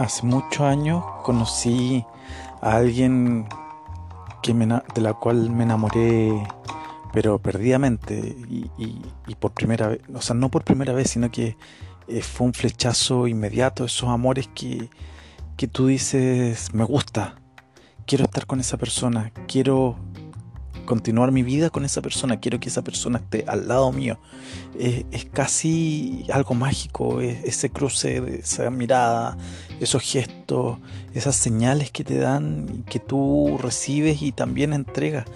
Hace muchos años conocí a alguien de la cual me enamoré, pero perdidamente y, por primera vez, o sea, no por primera vez, sino que eh, fue un flechazo inmediato, esos amores que, que tú dices, me gusta, quiero estar con esa persona, quiero continuar mi vida con esa persona, quiero que esa persona esté al lado mío. es casi algo mágico, ese cruce, esa mirada, esos gestos, esas señales que te dan, que tú recibes y también entregas.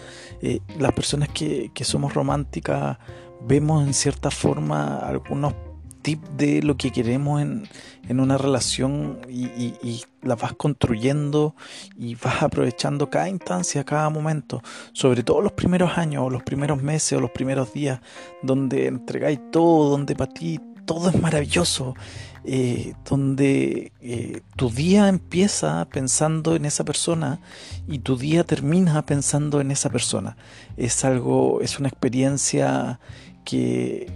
Eh, las personas que, que somos románticas vemos en cierta forma algunos tip de lo que queremos en, en una relación y, la vas construyendo y vas aprovechando cada instancia, cada momento, sobre todo los primeros años o los primeros meses o los primeros días, donde entregáis todo, donde para ti todo es maravilloso, eh, donde eh, tu día empieza pensando en esa persona y tu día termina pensando en esa persona. Es algo, es una experiencia que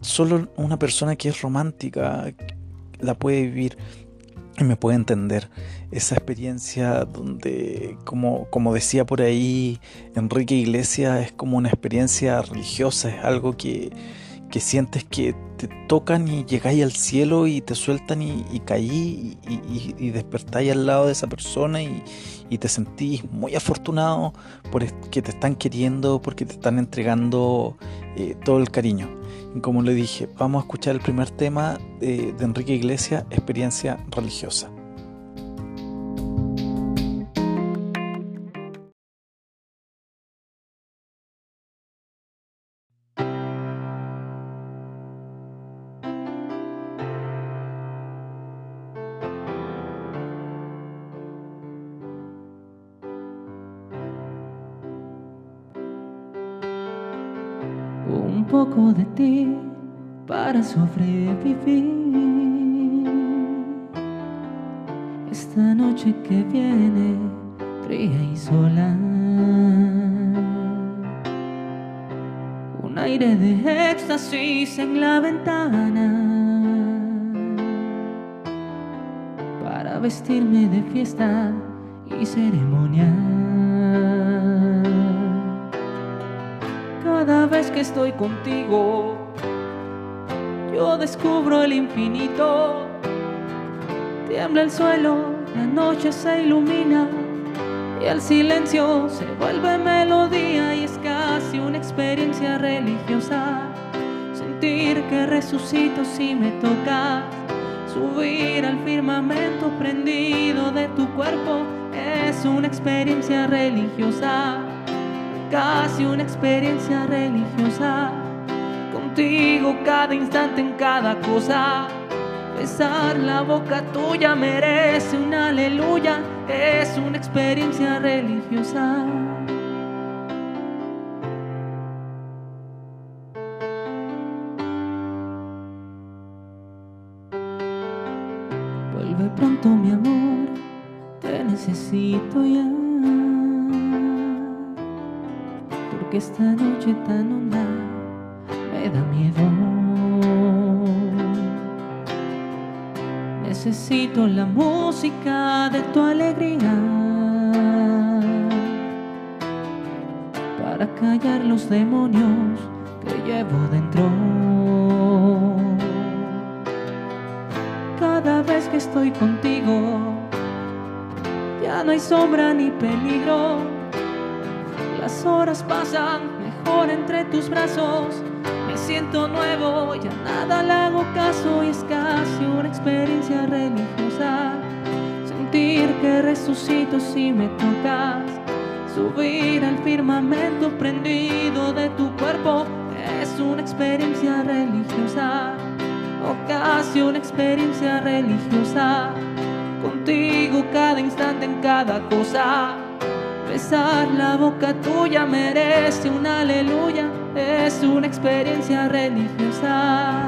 solo una persona que es romántica la puede vivir y me puede entender. Esa experiencia donde, como, como decía por ahí Enrique Iglesias, es como una experiencia religiosa, es algo que, que sientes que te tocan y llegáis al cielo y te sueltan y, y caí y, y, despertáis al lado de esa persona y, y te sentís muy afortunado porque te están queriendo, porque te están entregando eh, todo el cariño. Y como le dije, vamos a escuchar el primer tema de, de Enrique Iglesias, experiencia religiosa. Para sobrevivir. Esta noche que viene, fría y sola. Un aire de éxtasis en la ventana. Para vestirme de fiesta y ceremonia. Cada vez que estoy contigo, yo descubro el infinito. Tiembla el suelo, la noche se ilumina y el silencio se vuelve melodía y es casi una experiencia religiosa. Sentir que resucito si me tocas, subir al firmamento prendido de tu cuerpo es una experiencia religiosa casi una experiencia religiosa. Contigo cada instante en cada cosa. Besar la boca tuya merece un aleluya, es una experiencia religiosa. Vuelve pronto mi amor, te necesito ya. que esta noche tan honda da miedo. Necesito la música de tu alegría para callar los demonios que llevo dentro. Cada vez que estoy contigo, ya no hay sombra ni peligro las horas pasan mejor entre tus brazos. Siento nuevo, ya nada le hago caso y es casi una experiencia religiosa. Sentir que resucito si me tocas. Subir al firmamento prendido de tu cuerpo es una experiencia religiosa. O casi una experiencia religiosa. Contigo cada instante en cada cosa Besar la boca tuya merece un aleluya, es una experiencia religiosa.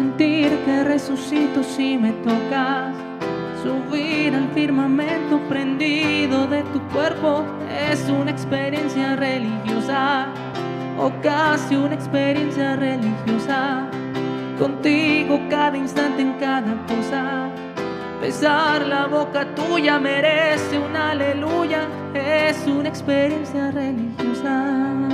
Sentir que resucito si me tocas. Subir al firmamento prendido de tu cuerpo es una experiencia religiosa o casi una experiencia religiosa. Contigo cada instante en cada cosa. Besar la boca tuya merece un aleluya, es una experiencia religiosa.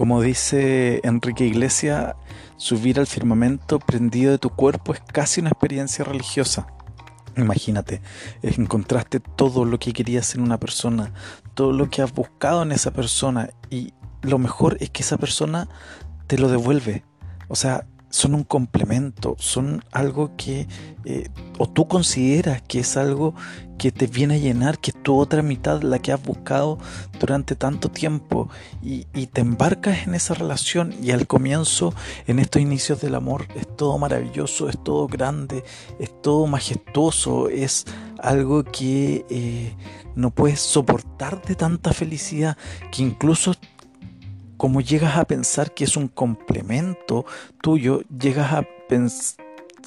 Como dice Enrique Iglesias, subir al firmamento prendido de tu cuerpo es casi una experiencia religiosa. Imagínate, encontraste todo lo que querías en una persona, todo lo que has buscado en esa persona y lo mejor es que esa persona te lo devuelve. O sea, son un complemento, son algo que eh, o tú consideras que es algo que te viene a llenar, que es tu otra mitad, la que has buscado durante tanto tiempo y, te embarcas en esa relación y al comienzo, en estos inicios del amor, es todo maravilloso, es todo grande, es todo majestuoso, es algo que eh, no puedes soportar de tanta felicidad que incluso como llegas a pensar que es un complemento tuyo, llegas a,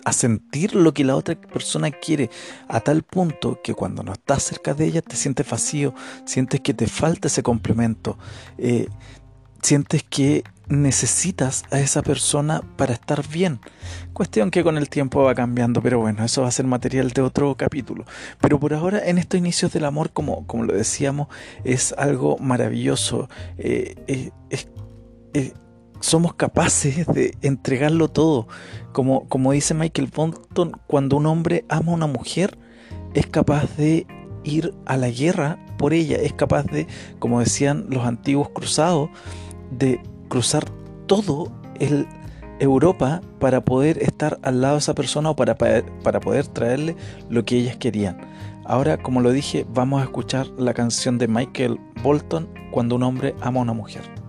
a sentir lo que la otra persona quiere a tal punto que cuando no estás cerca de ella te sientes vacío, sientes que te falta ese complemento, eh, sientes que necesitas a esa persona para estar bien. Cuestión que con el tiempo va cambiando, pero bueno, eso va a ser material de otro capítulo. Pero por ahora, en estos inicios del amor, como, como lo decíamos, es algo maravilloso. Eh, eh, eh, somos capaces de entregarlo todo. Como, como dice Michael Bolton, cuando un hombre ama a una mujer, es capaz de ir a la guerra por ella, es capaz de, como decían los antiguos cruzados, de cruzar todo el Europa para poder estar al lado de esa persona o para, para poder traerle lo que ellas querían. Ahora, como lo dije, vamos a escuchar la canción de Michael Bolton, Cuando un hombre ama a una mujer.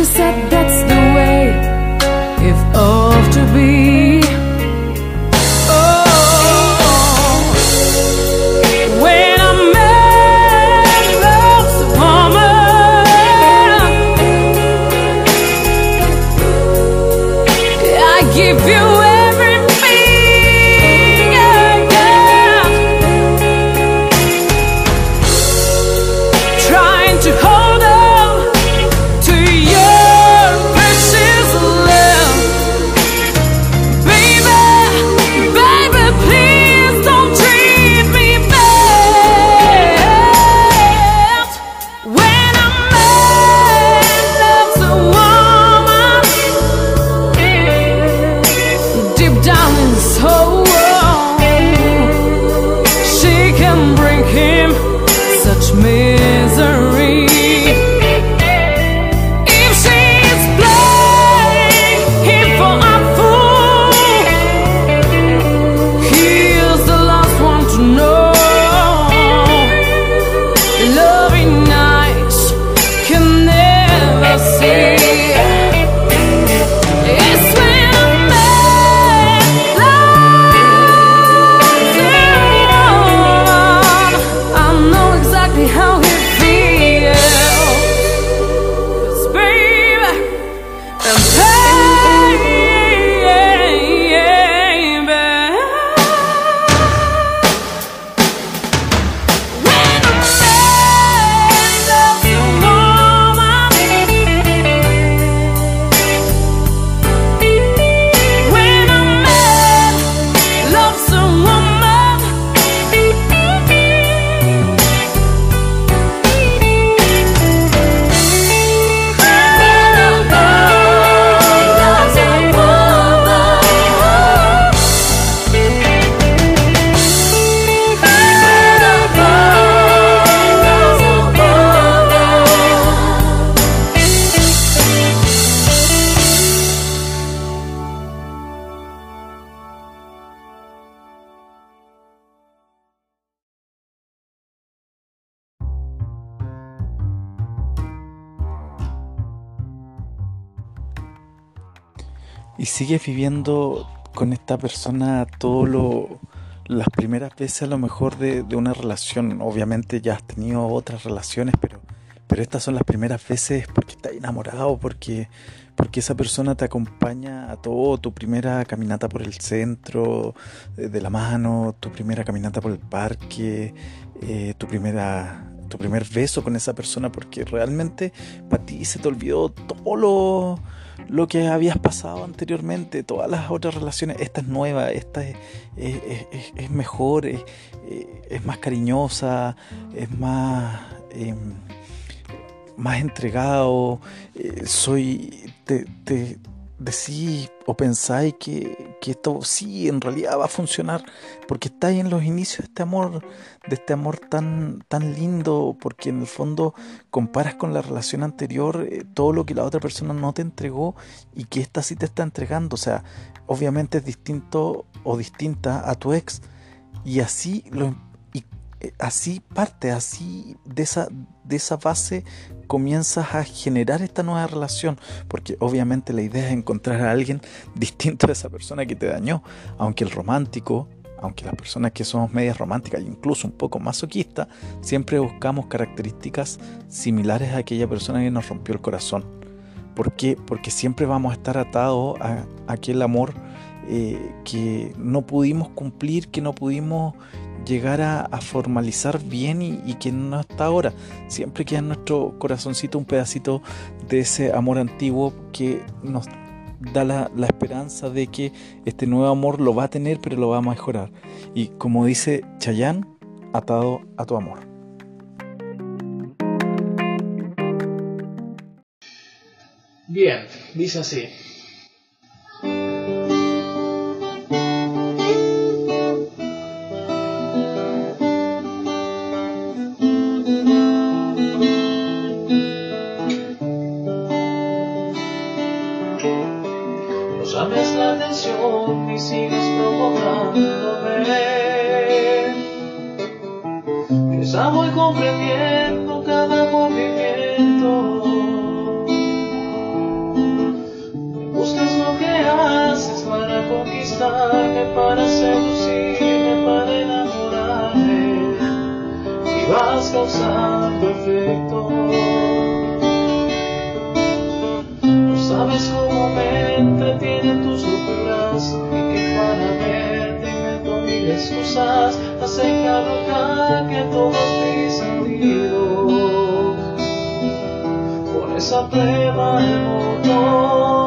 She said that's the way. If all to be sigues viviendo con esta persona todo lo las primeras veces a lo mejor de, de, una relación, obviamente ya has tenido otras relaciones, pero, pero estas son las primeras veces porque estás enamorado, porque, porque esa persona te acompaña a todo, tu primera caminata por el centro, eh, de la mano, tu primera caminata por el parque, eh, tu primera tu primer beso con esa persona, porque realmente para ti se te olvidó todo lo lo que habías pasado anteriormente, todas las otras relaciones, esta es nueva, esta es, es, mejor, es, más cariñosa, es más, em, más entregado, eh, soy, te, decís o pensáis que, que, esto sí en realidad va a funcionar porque estáis en los inicios de este amor, de este amor tan, tan lindo, porque en el fondo comparas con la relación anterior eh, todo lo que la otra persona no te entregó y que esta sí te está entregando. O sea, obviamente es distinto o distinta a tu ex y así lo y, eh, así parte, así de esa, de esa base comienzas a generar esta nueva relación, porque obviamente la idea es encontrar a alguien distinto a esa persona que te dañó, aunque el romántico, aunque las personas que somos medias románticas e incluso un poco masoquistas, siempre buscamos características similares a aquella persona que nos rompió el corazón. ¿Por qué? Porque siempre vamos a estar atados a, aquel amor eh, que no pudimos cumplir, que no pudimos llegar a, formalizar bien y, que no está ahora. Siempre queda en nuestro corazoncito un pedacito de ese amor antiguo que nos da la, la, esperanza de que este nuevo amor lo va a tener, pero lo va a mejorar. Y como dice Chayán, atado a tu amor. Bien, dice así. excusas hacen abrocar que todos mis sentidos por esa plena emoción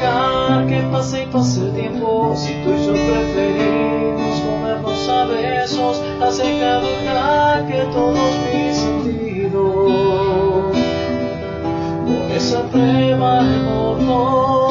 dejar que pase y pase el tiempo. Si tú y yo preferimos comernos a besos Hace caducar que todos mis sentidos. Con esa prueba de motor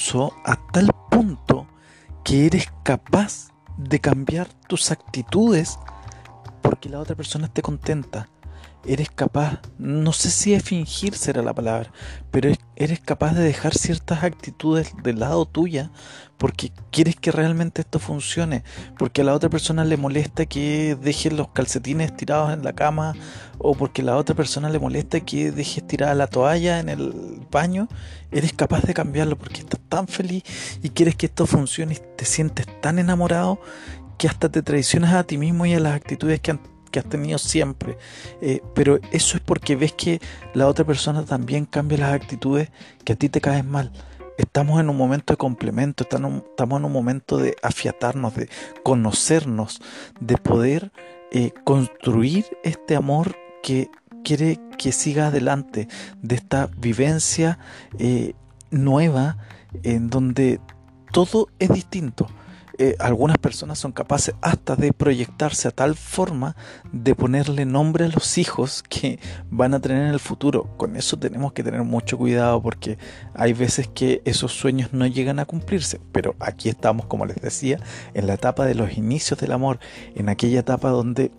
Incluso a tal punto que eres capaz de cambiar tus actitudes porque la otra persona esté contenta eres capaz, no sé si es fingir será la palabra, pero eres capaz de dejar ciertas actitudes del lado tuya porque quieres que realmente esto funcione, porque a la otra persona le molesta que dejes los calcetines tirados en la cama o porque a la otra persona le molesta que dejes tirada la toalla en el baño, eres capaz de cambiarlo porque estás tan feliz y quieres que esto funcione y te sientes tan enamorado que hasta te traicionas a ti mismo y a las actitudes que han que has tenido siempre. Eh, pero eso es porque ves que la otra persona también cambia las actitudes que a ti te caen mal. Estamos en un momento de complemento, estamos en un momento de afiatarnos, de conocernos, de poder eh, construir este amor que quiere que siga adelante, de esta vivencia eh, nueva en donde todo es distinto eh, algunas personas son capaces hasta de proyectarse a tal forma de ponerle nombre a los hijos que van a tener en el futuro. Con eso tenemos que tener mucho cuidado porque hay veces que esos sueños no llegan a cumplirse. Pero aquí estamos, como les decía, en la etapa de los inicios del amor, en aquella etapa donde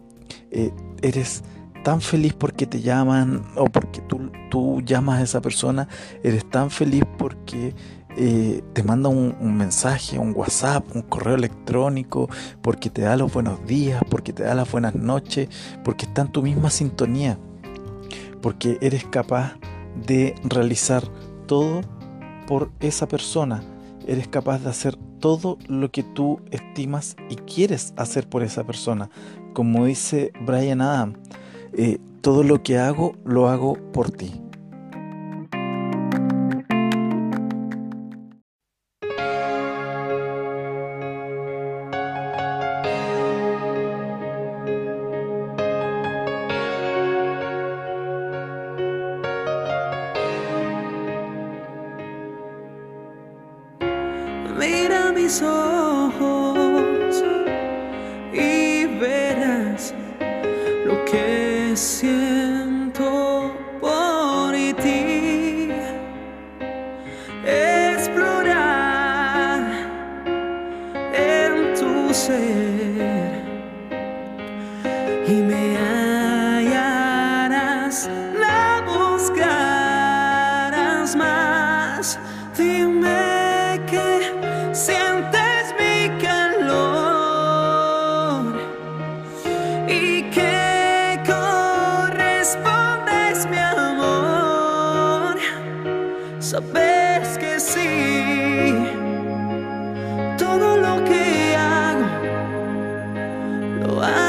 eh, eres tan feliz porque te llaman o porque tú, tú llamas a esa persona, eres tan feliz porque eh, te manda un, mensaje, un WhatsApp, un correo electrónico, porque te da los buenos días, porque te da las buenas noches, porque está en tu misma sintonía, porque eres capaz de realizar todo por esa persona, eres capaz de hacer todo lo que tú estimas y quieres hacer por esa persona. Como dice Brian Adam, eh, todo lo que hago lo hago por ti. Lo hago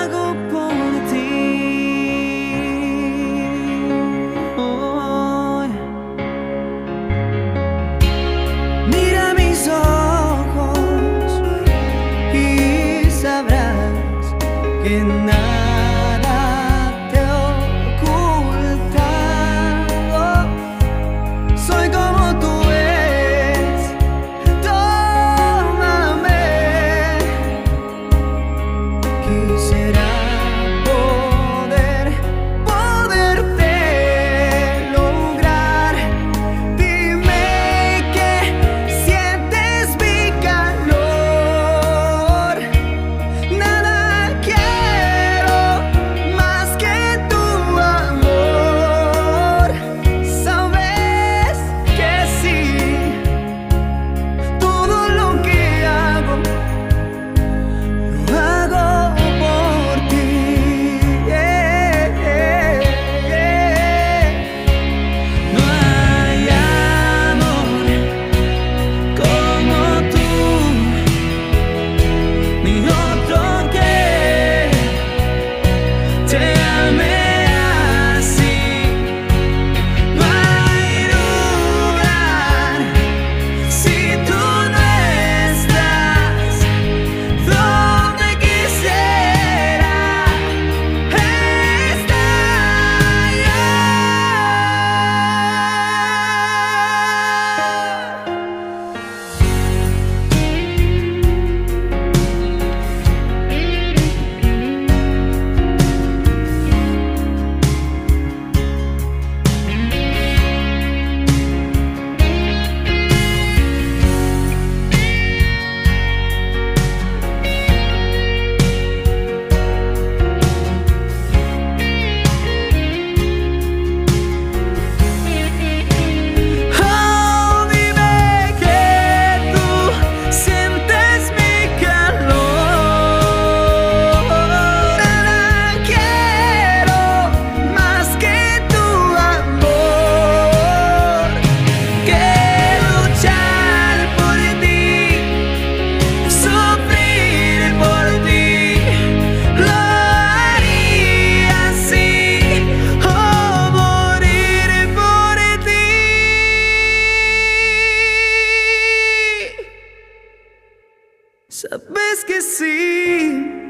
Sabes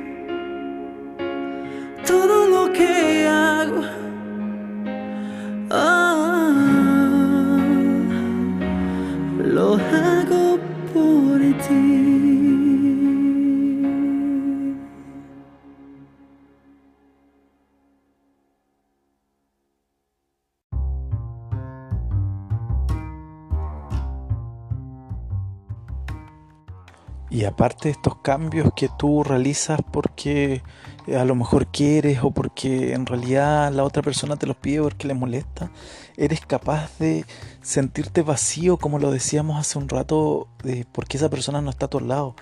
Y aparte de estos cambios que tú realizas porque eh, a lo mejor quieres o porque en realidad la otra persona te los pide porque le molesta, eres capaz de sentirte vacío, como lo decíamos hace un rato, porque esa persona no está a tu lado.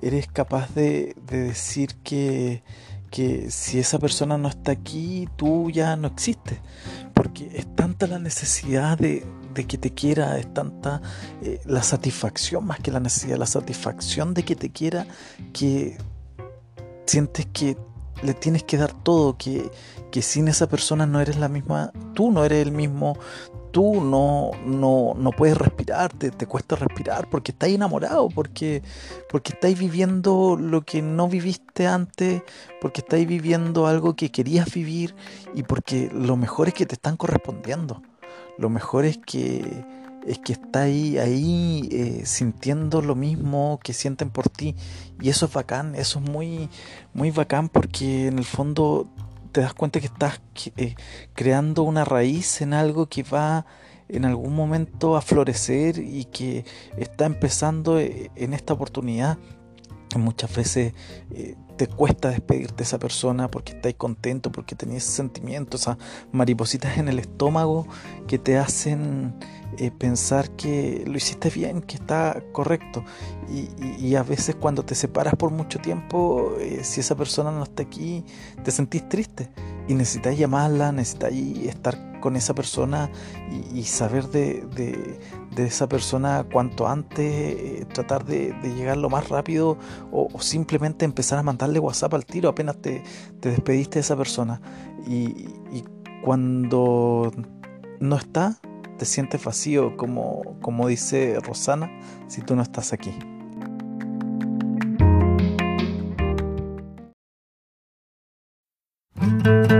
Eres capaz de, de decir que, que si esa persona no está aquí, tú ya no existes. Porque es tanta la necesidad de, de que te quiera, es tanta eh, la satisfacción más que la necesidad, la satisfacción de que te quiera, que sientes que le tienes que dar todo, que, que sin esa persona no eres la misma, tú no eres el mismo, tú no, no, no puedes respirar, te, te cuesta respirar porque estás enamorado, porque, porque estás viviendo lo que no viviste antes, porque estás viviendo algo que querías vivir y porque lo mejor es que te están correspondiendo. Lo mejor es que es que está ahí, ahí eh, sintiendo lo mismo que sienten por ti. Y eso es bacán, eso es muy, muy bacán porque en el fondo te das cuenta que estás eh, creando una raíz en algo que va en algún momento a florecer y que está empezando eh, en esta oportunidad. Muchas veces eh, te cuesta despedirte de esa persona porque estás contento, porque tenías sentimientos, esas maripositas en el estómago que te hacen eh, pensar que lo hiciste bien, que está correcto. Y a veces cuando te separas por mucho tiempo, eh, si esa persona no está aquí, te sentís triste y necesitas llamarla, necesitas estar con esa persona y, y saber de, de, de, esa persona cuanto antes, eh, tratar de, de, llegar lo más rápido o, o, simplemente empezar a mandarle WhatsApp al tiro apenas te, te despediste de esa persona. Y, y cuando no está, te sientes vacío, como, como dice Rosana, si tú no estás aquí. No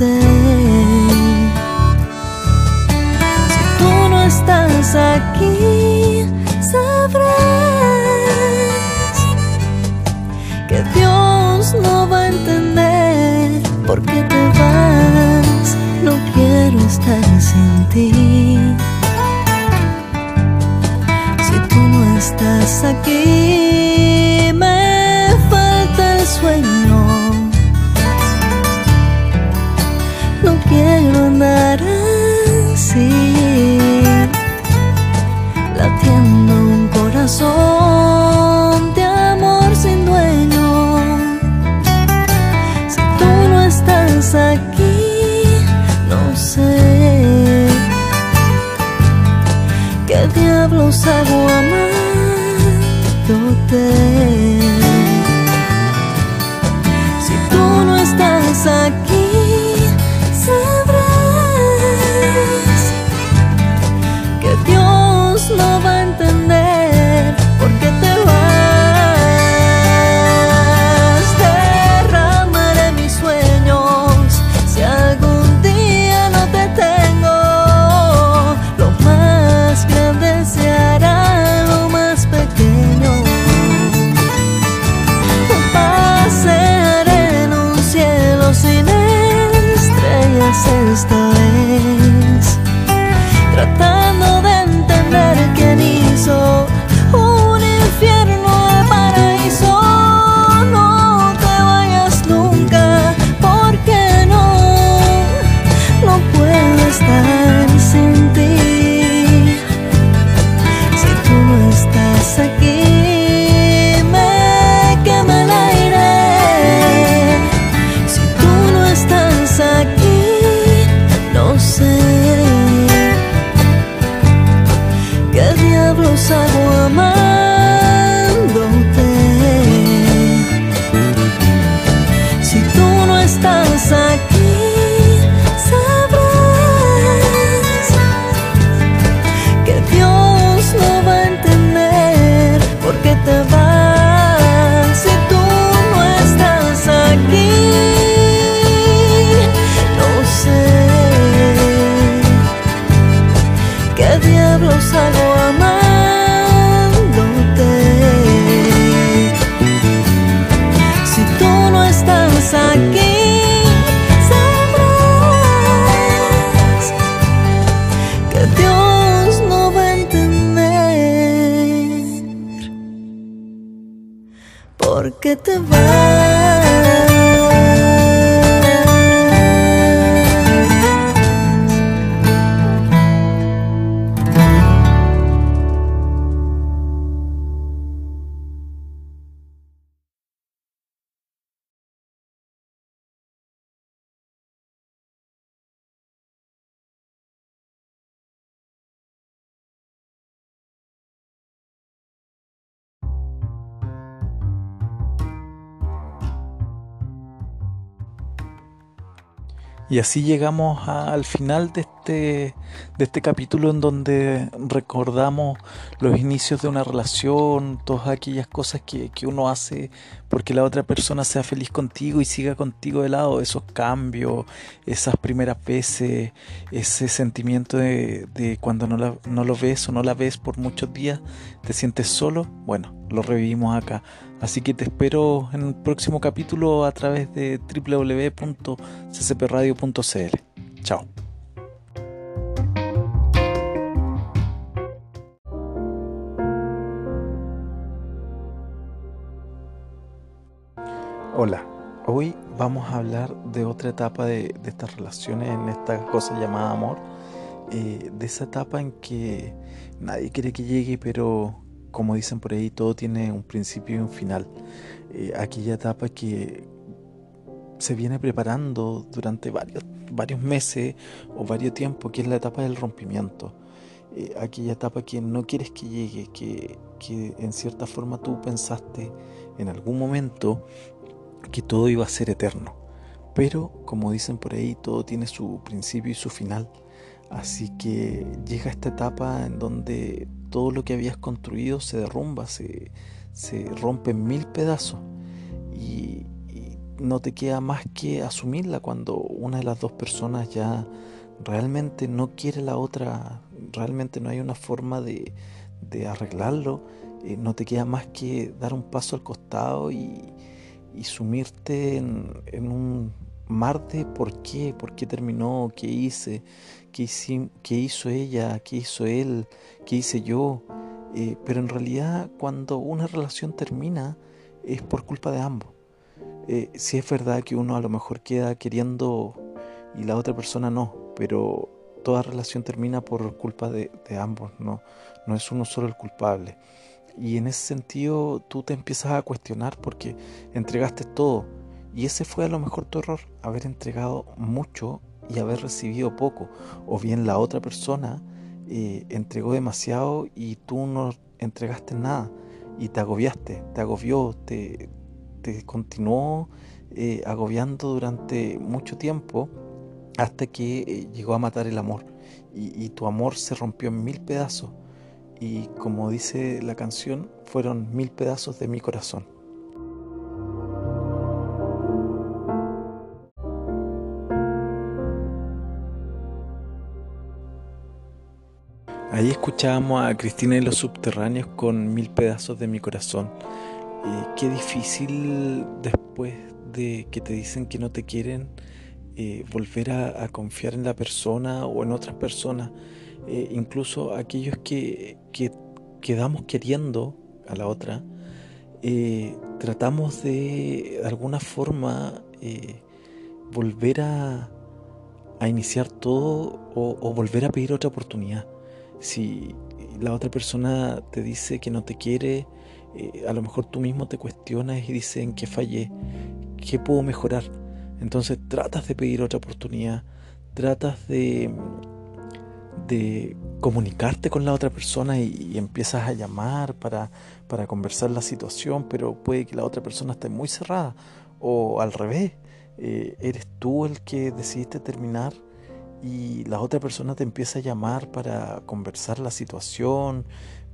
amándote. Amándote. The. Y así llegamos al final de este, de este capítulo en donde recordamos los inicios de una relación, todas aquellas cosas que, que, uno hace porque la otra persona sea feliz contigo y siga contigo de lado, esos cambios, esas primeras veces, ese sentimiento de, de cuando no, la, no lo ves o no la ves por muchos días, te sientes solo, bueno, lo revivimos acá. Así que te espero en el próximo capítulo a través de www.ccpradio.cl. Chao. Hola, hoy vamos a hablar de otra etapa de, estas relaciones, en esta cosa llamada amor, eh, de esa etapa en que nadie quiere que llegue, pero como dicen por ahí, todo tiene un principio y un final. Eh, aquella etapa que se viene preparando durante varios, varios meses o varios tiempos, que es la etapa del rompimiento. Eh, aquella etapa que no quieres que llegue, que, que en cierta forma tú pensaste en algún momento que todo iba a ser eterno. Pero, como dicen por ahí, todo tiene su principio y su final. Así que llega esta etapa en donde todo lo que habías construido se derrumba, se, se rompe en mil pedazos y, no te queda más que asumirla cuando una de las dos personas ya realmente no quiere la otra, realmente no hay una forma de, de arreglarlo, eh, no te queda más que dar un paso al costado y, y sumirte en, un mar de por qué, por qué terminó, qué hice, qué, qué hizo ella, qué hizo él, qué hice yo. Eh, pero en realidad cuando una relación termina es por culpa de ambos. Eh, si es verdad que uno a lo mejor queda queriendo y la otra persona no, pero toda relación termina por culpa de, de ambos, no, no es uno solo el culpable. Y en ese sentido tú te empiezas a cuestionar porque entregaste todo. Y ese fue a lo mejor tu error, haber entregado mucho y haber recibido poco. O bien la otra persona eh, entregó demasiado y tú no entregaste nada y te agobiaste, te agobió, te, continuó eh, agobiando durante mucho tiempo hasta que eh, llegó a matar el amor y tu amor se rompió en mil pedazos y como dice la canción fueron mil pedazos de mi corazón. Ahí escuchábamos a Cristina y los subterráneos con mil pedazos de mi corazón. Eh, qué difícil después de que te dicen que no te quieren eh, volver a, a, confiar en la persona o en otras personas. Eh, incluso aquellos que, que, quedamos queriendo a la otra, eh, tratamos de, de alguna forma eh, volver a, a, iniciar todo o, volver a pedir otra oportunidad si la otra persona te dice que no te quiere, a lo mejor tú mismo te cuestionas y dices en qué fallé, qué puedo mejorar. Entonces tratas de pedir otra oportunidad, tratas de, de comunicarte con la otra persona y, empiezas a llamar para, para conversar la situación, pero puede que la otra persona esté muy cerrada o al revés, eh, eres tú el que decidiste terminar y la otra persona te empieza a llamar para conversar la situación,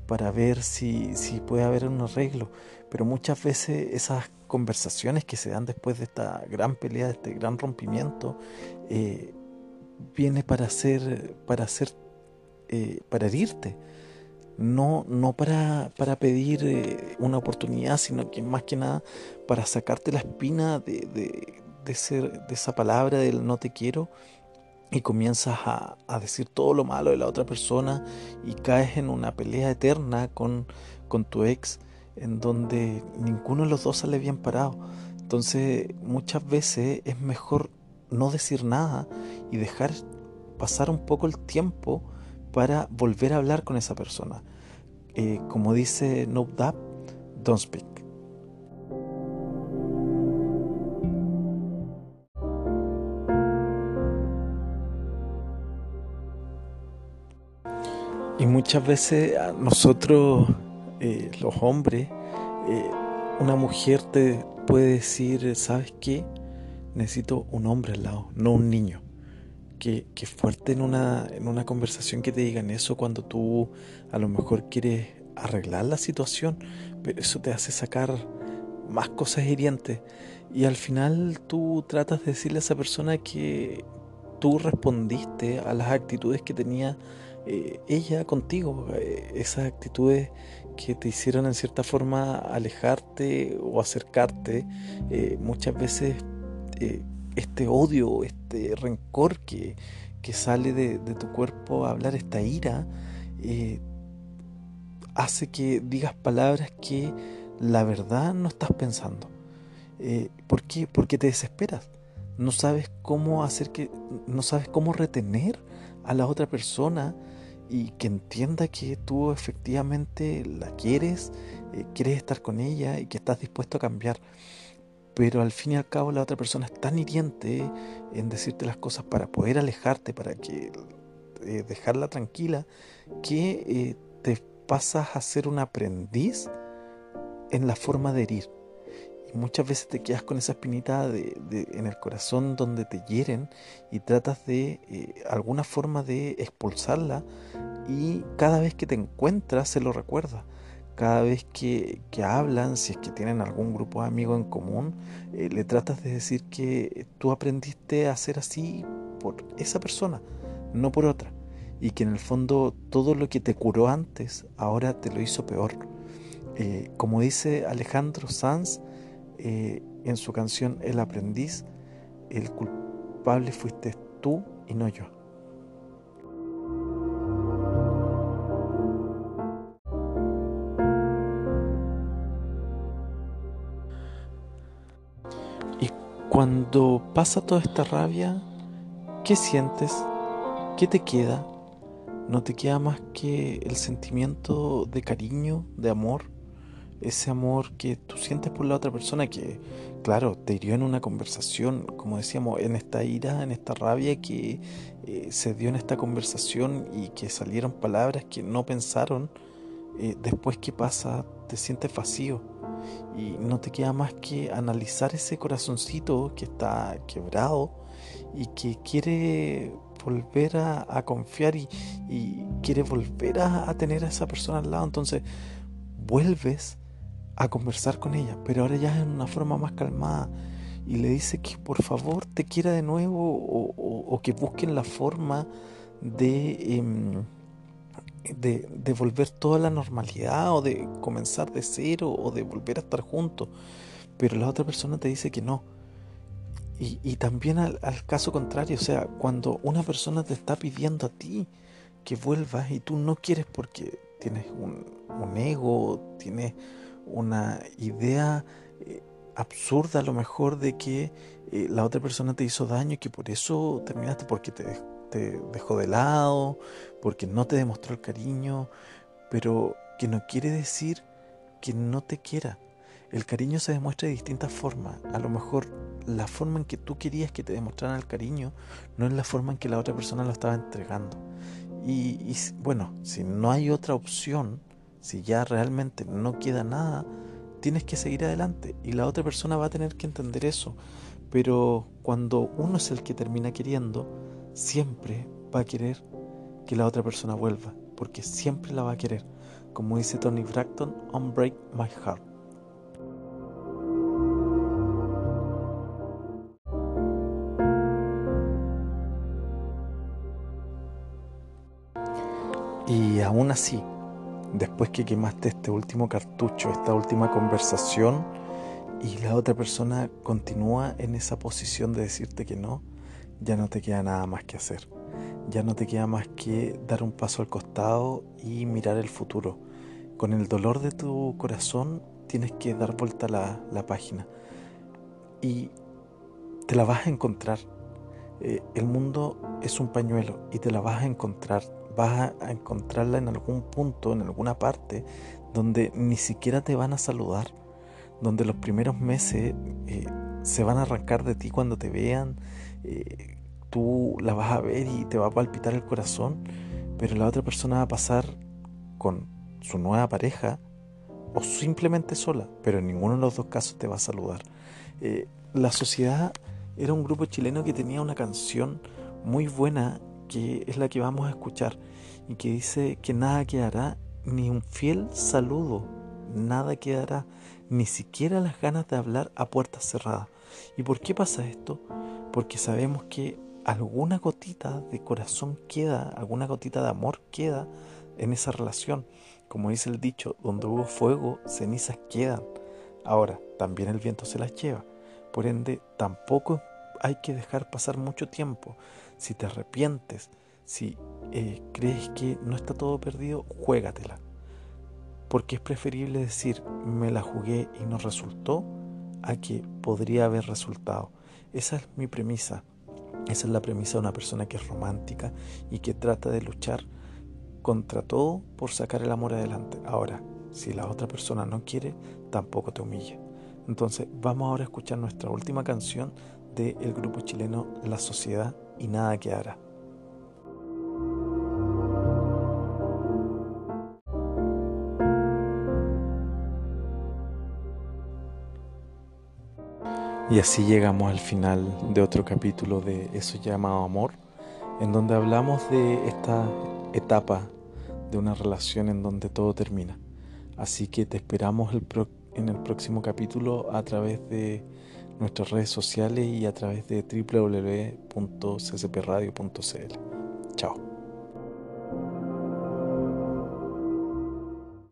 para ver si, si puede haber un arreglo. Pero muchas veces esas conversaciones que se dan después de esta gran pelea, de este gran rompimiento, eh, viene para hacer, para hacer, eh, para herirte. No, no para, para pedir eh, una oportunidad, sino que más que nada para sacarte la espina de, de, de, ser, de esa palabra del no te quiero y comienzas a, a, decir todo lo malo de la otra persona y caes en una pelea eterna con, con tu ex en donde ninguno de los dos sale bien parado. Entonces muchas veces es mejor no decir nada y dejar pasar un poco el tiempo para volver a hablar con esa persona. Eh, como dice No don't speak. Y muchas veces a nosotros, eh, los hombres, eh, una mujer te puede decir, ¿sabes qué? Necesito un hombre al lado, no un niño. Que, que fuerte en una, en una conversación que te digan eso cuando tú a lo mejor quieres arreglar la situación, pero eso te hace sacar más cosas hirientes. Y al final tú tratas de decirle a esa persona que tú respondiste a las actitudes que tenía eh, ella contigo, eh, esas actitudes que te hicieron en cierta forma alejarte o acercarte, eh, muchas veces este odio, este rencor que, que sale de, tu cuerpo a hablar, esta ira, hace que digas palabras que la verdad no estás pensando. ¿Por qué? Porque te desesperas. No sabes cómo hacer que, no sabes cómo retener a la otra persona y que entienda que tú efectivamente la quieres, eh, quieres estar con ella y que estás dispuesto a cambiar. Pero al fin y al cabo la otra persona es tan hiriente en decirte las cosas para poder alejarte, para que eh, dejarla tranquila, que eh, te pasas a ser un aprendiz en la forma de herir muchas veces te quedas con esa espinita de, en el corazón donde te hieren y tratas de eh, alguna forma de expulsarla y cada vez que te encuentras se lo recuerda. Cada vez que, hablan, si es que tienen algún grupo de amigos en común, eh, le tratas de decir que tú aprendiste a ser así por esa persona, no por otra. Y que en el fondo todo lo que te curó antes, ahora te lo hizo peor. Eh, como dice Alejandro Sanz, eh, en su canción El aprendiz, el culpable fuiste tú y no yo. Cuando pasa toda esta rabia, ¿qué sientes? ¿Qué te queda? No te queda más que el sentimiento de cariño, de amor, ese amor que tú sientes por la otra persona que, claro, te hirió en una conversación, como decíamos, en esta ira, en esta rabia que eh, se dio en esta conversación y que salieron palabras que no pensaron, eh, después que pasa, te sientes vacío y no te queda más que analizar ese corazoncito que está quebrado y que quiere volver a, confiar y, quiere volver a, tener a esa persona al lado. Entonces, vuelves a conversar con ella, pero ahora ya en una forma más calmada y le dice que por favor te quiera de nuevo o, que busquen la forma de, em, de, de, volver toda la normalidad o de comenzar de cero o de volver a estar juntos, pero la otra persona te dice que no. Y, también al, caso contrario, o sea, cuando una persona te está pidiendo a ti que vuelvas y tú no quieres porque tienes un, un ego, tienes una idea eh, absurda a lo mejor de que eh, la otra persona te hizo daño y que por eso terminaste porque te, te dejó de lado, porque no te demostró el cariño, pero que no quiere decir que no te quiera. El cariño se demuestra de distintas formas. A lo mejor la forma en que tú querías que te demostraran el cariño no es la forma en que la otra persona lo estaba entregando. Y, y bueno, si no hay otra opción, si ya realmente no queda nada, tienes que seguir adelante y la otra persona va a tener que entender eso. Pero cuando uno es el que termina queriendo, siempre va a querer que la otra persona vuelva, porque siempre la va a querer. Como dice Tony Braxton, Unbreak My Heart. Y aún así, después que quemaste este último cartucho, esta última conversación, y la otra persona continúa en esa posición de decirte que no, ya no te queda nada más que hacer. Ya no te queda más que dar un paso al costado y mirar el futuro. con el dolor de tu corazón tienes que dar vuelta la, la página y te la vas a encontrar. Eh, el mundo es un pañuelo y te la vas a encontrar. Vas a encontrarla en algún punto, en alguna parte, donde ni siquiera te van a saludar, donde los primeros meses eh, se van a arrancar de ti cuando te vean, eh, tú la vas a ver y te va a palpitar el corazón, pero la otra persona va a pasar con su nueva pareja o simplemente sola, pero en ninguno de los dos casos te va a saludar. Eh, la sociedad era un grupo chileno que tenía una canción muy buena que es la que vamos a escuchar y que dice que nada quedará, ni un fiel saludo, nada quedará, ni siquiera las ganas de hablar a puertas cerradas. ¿Y por qué pasa esto? Porque sabemos que alguna gotita de corazón queda, alguna gotita de amor queda en esa relación. Como dice el dicho, donde hubo fuego, cenizas quedan. Ahora, también el viento se las lleva. Por ende, tampoco hay que dejar pasar mucho tiempo. Si te arrepientes, si eh, crees que no está todo perdido, juégatela. Porque es preferible decir, me la jugué y no resultó, a que podría haber resultado. Esa es mi premisa. Esa es la premisa de una persona que es romántica y que trata de luchar contra todo por sacar el amor adelante. Ahora, si la otra persona no quiere, tampoco te humilla. Entonces, vamos ahora a escuchar nuestra última canción del grupo chileno La Sociedad y Nada que Y así llegamos al final de otro capítulo de Eso llamado amor, en donde hablamos de esta etapa de una relación en donde todo termina. Así que te esperamos en el próximo capítulo a través de nuestras redes sociales y a través de www.ccpradio.cl. Chao.